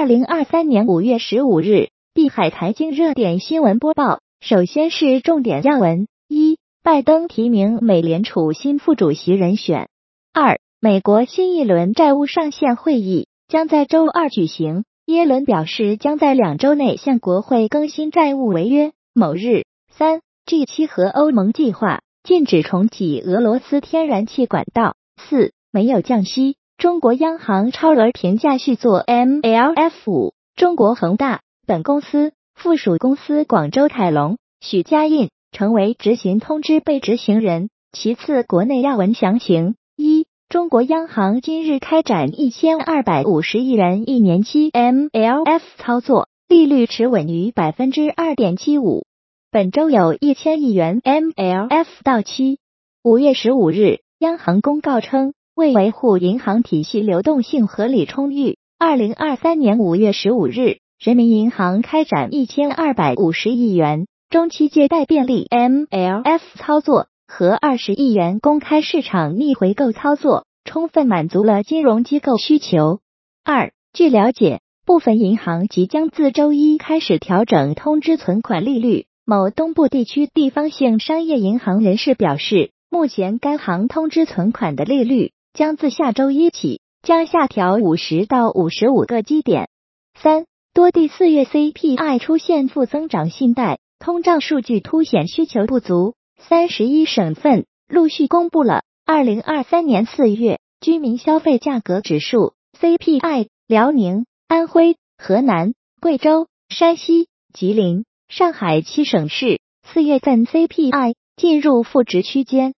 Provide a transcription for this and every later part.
二零二三年五月十五日，碧海财经热点新闻播报。首先是重点要闻：一、拜登提名美联储新副主席人选；二、美国新一轮债务上限会议将在周二举行，耶伦表示将在两周内向国会更新债务违约。某日，三 G 七和欧盟计划禁止重启俄罗斯天然气管道。四、没有降息。中国央行超额评价续作 MLF 五，中国恒大本公司附属公司广州凯龙许家印成为执行通知被执行人。其次，国内要闻详情：一、中国央行今日开展一千二百五十亿元一年期 MLF 操作，利率持稳于百分之二点七五。本周有一千亿元 MLF 到期。五月十五日，央行公告称。为维护银行体系流动性合理充裕，二零二三年五月十五日，人民银行开展一千二百五十亿元中期借贷便利 MLF 操作和二十亿元公开市场逆回购操作，充分满足了金融机构需求。二，据了解，部分银行即将自周一开始调整通知存款利率。某东部地区地方性商业银行人士表示，目前该行通知存款的利率。将自下周一起将下调五十到五十五个基点。三多地四月 CPI 出现负增长，信贷通胀数据凸显需求不足。三十一省份陆续公布了二零二三年四月居民消费价格指数 CPI，辽宁、安徽、河南、贵州、山西、吉林、上海七省市四月份 CPI 进入负值区间。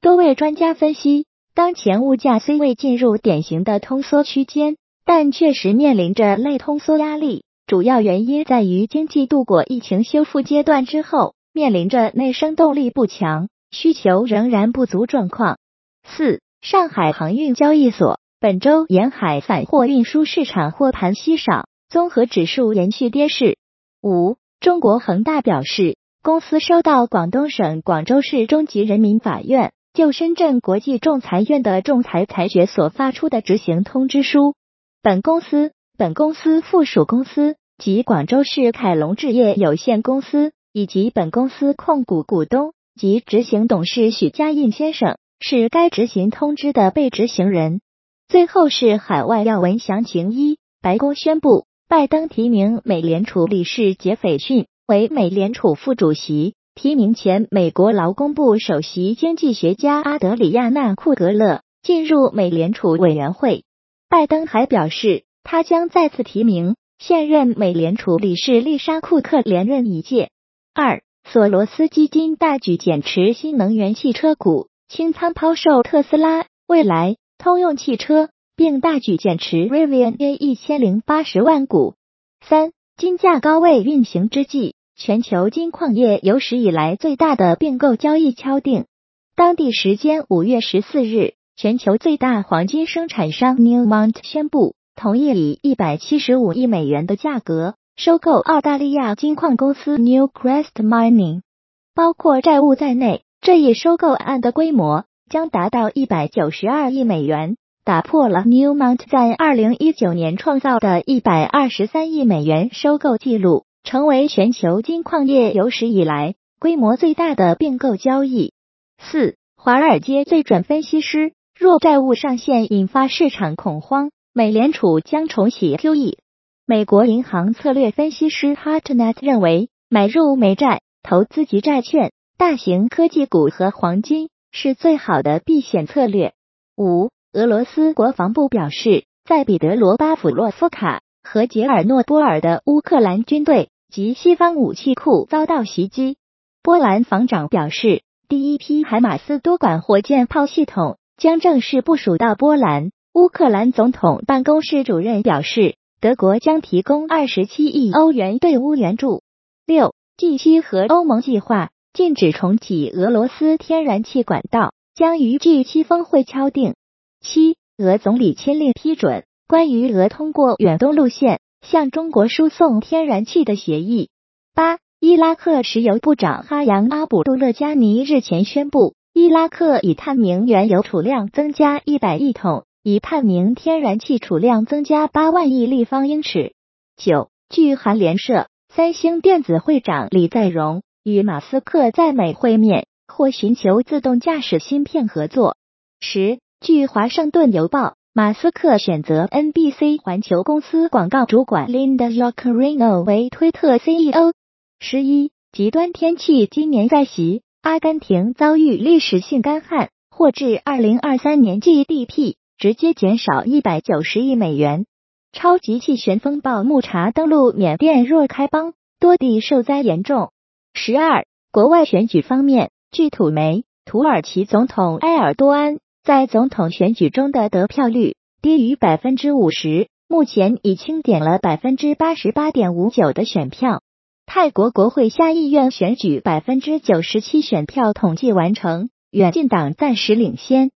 多位专家分析。当前物价虽未进入典型的通缩区间，但确实面临着类通缩压力。主要原因在于经济度过疫情修复阶段之后，面临着内生动力不强、需求仍然不足状况。四、上海航运交易所本周沿海散货运输市场货盘稀少，综合指数延续跌势。五、中国恒大表示，公司收到广东省广州市中级人民法院。就深圳国际仲裁院的仲裁裁决所发出的执行通知书，本公司、本公司附属公司及广州市凯龙置业有限公司以及本公司控股股东及执行董事许家印先生是该执行通知的被执行人。最后是海外要闻详情：一、白宫宣布，拜登提名美联储理事杰斐逊为美联储副主席。提名前美国劳工部首席经济学家阿德里亚纳·库格勒进入美联储委员会。拜登还表示，他将再次提名现任美联储理事丽莎·库克连任一届。二，索罗斯基金大举减持新能源汽车股，清仓抛售特斯拉、蔚来、通用汽车，并大举减持 Rivian 约一千零八十万股。三，金价高位运行之际。全球金矿业有史以来最大的并购交易敲定。当地时间五月十四日，全球最大黄金生产商 Newmont 宣布同意以一百七十五亿美元的价格收购澳大利亚金矿公司 Newcrest Mining。包括债务在内，这一收购案的规模将达到一百九十二亿美元，打破了 Newmont 在二零一九年创造的一百二十三亿美元收购记录。成为全球金矿业有史以来规模最大的并购交易。四，华尔街最准分析师若债务上限引发市场恐慌，美联储将重启 QE。美国银行策略分析师 Hartnett 认为，买入美债、投资级债券、大型科技股和黄金是最好的避险策略。五，俄罗斯国防部表示，在彼得罗巴甫洛夫卡和杰尔诺波尔的乌克兰军队。及西方武器库遭到袭击。波兰防长表示，第一批海马斯多管火箭炮系统将正式部署到波兰。乌克兰总统办公室主任表示，德国将提供二十七亿欧元对乌援助。六近期和欧盟计划禁止重启俄罗斯天然气管道，将于 G 七峰会敲定。七，俄总理签令批准关于俄通过远东路线。向中国输送天然气的协议。八，伊拉克石油部长哈扬阿卜杜勒加尼日前宣布，伊拉克已探明原油储量增加一百亿桶，已探明天然气储量增加八万亿立方英尺。九，据韩联社，三星电子会长李在镕与马斯克在美会面，或寻求自动驾驶芯片合作。十，据华盛顿邮报，马斯克选择 NBC 环球公司广告主管 Linda yocarino 为推特 CEO。十一，极端天气今年再袭，阿根廷遭遇历史性干旱，或致二零二三年 GDP 直接减少一百九十亿美元。超级气旋风暴木查登陆缅甸若开邦，多地受灾严重。十二，国外选举方面，据土媒，土耳其总统埃尔多安在总统选举中的得票率低于百分之五十，目前已清点了百分之八十八点五九的选票。泰国国会下议院选举百分之九十七选票统计完成，远近党暂时领先。